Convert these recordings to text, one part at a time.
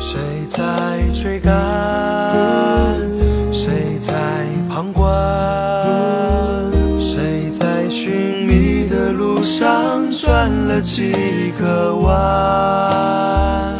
谁在追赶，谁在旁观？谁在寻觅的路上转了几个弯？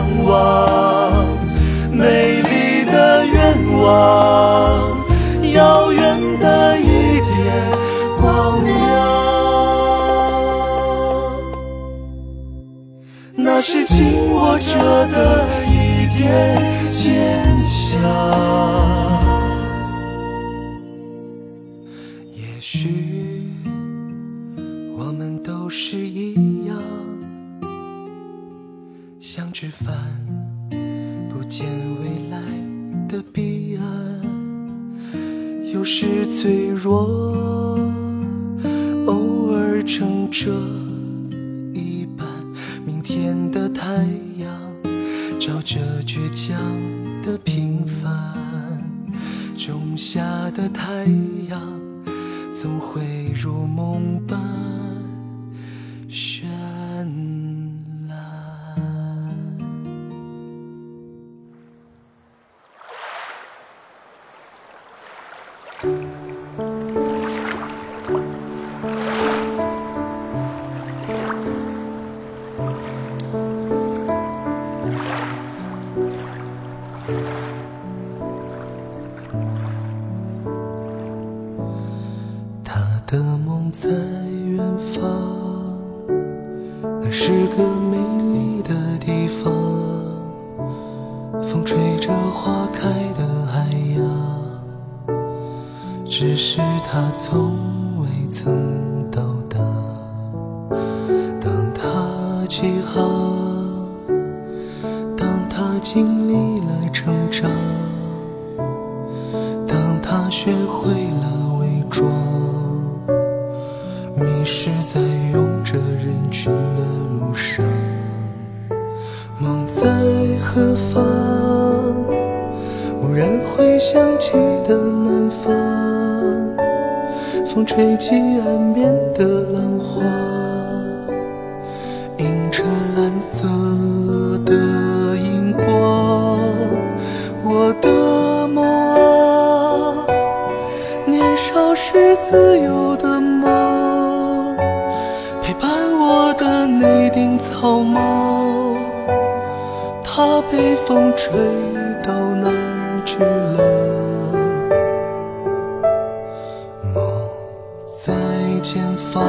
向往，美丽的愿望，遥远的一点光亮，那是紧握着的一点坚强。有时脆弱，偶尔撑着一半。明天的太阳，照着倔强的平凡。种下的太阳，总会如梦般。个美丽的地方风吹着花开的海洋只是它从未曾到达。当它起航当它经历了成然会想起的南方，风吹起岸边的浪花，映着蓝色的荧光。我的梦啊，年少时自由的梦，陪伴我的那顶草帽，它被风吹到哪去了？梦在前方，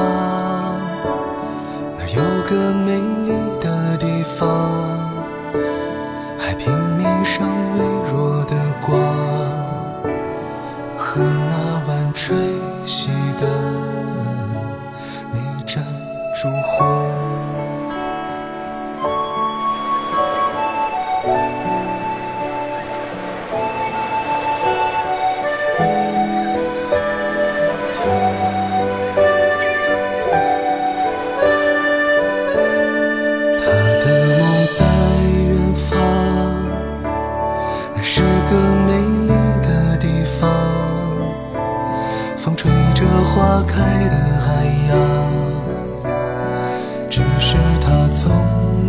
那有个美丽的地方。海平面上微弱的光，和那晚吹熄的那盏烛火。花开的海洋。只是他从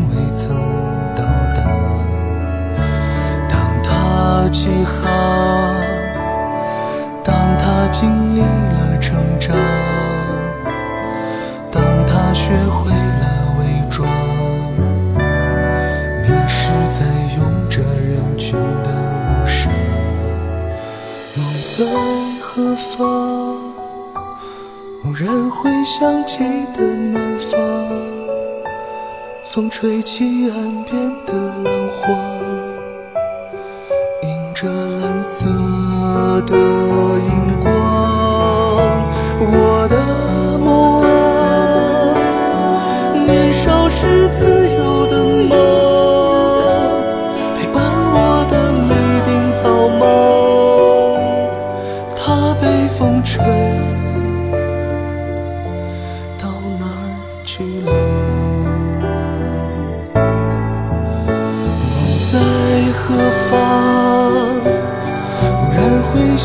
未曾到达。当他起航，当他经历了成长。当他学会了伪装，迷失在拥着人群的路上。梦在何方？忽然会想起的南方，风吹起岸边的浪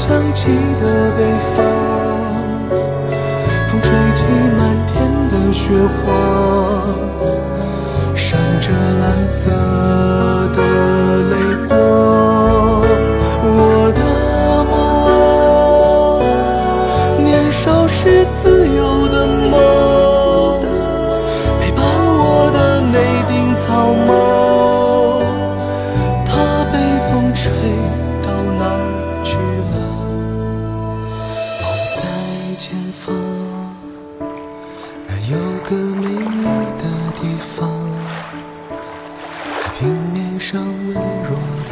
想起的北方。风吹起满天的雪花，闪着蓝色上微弱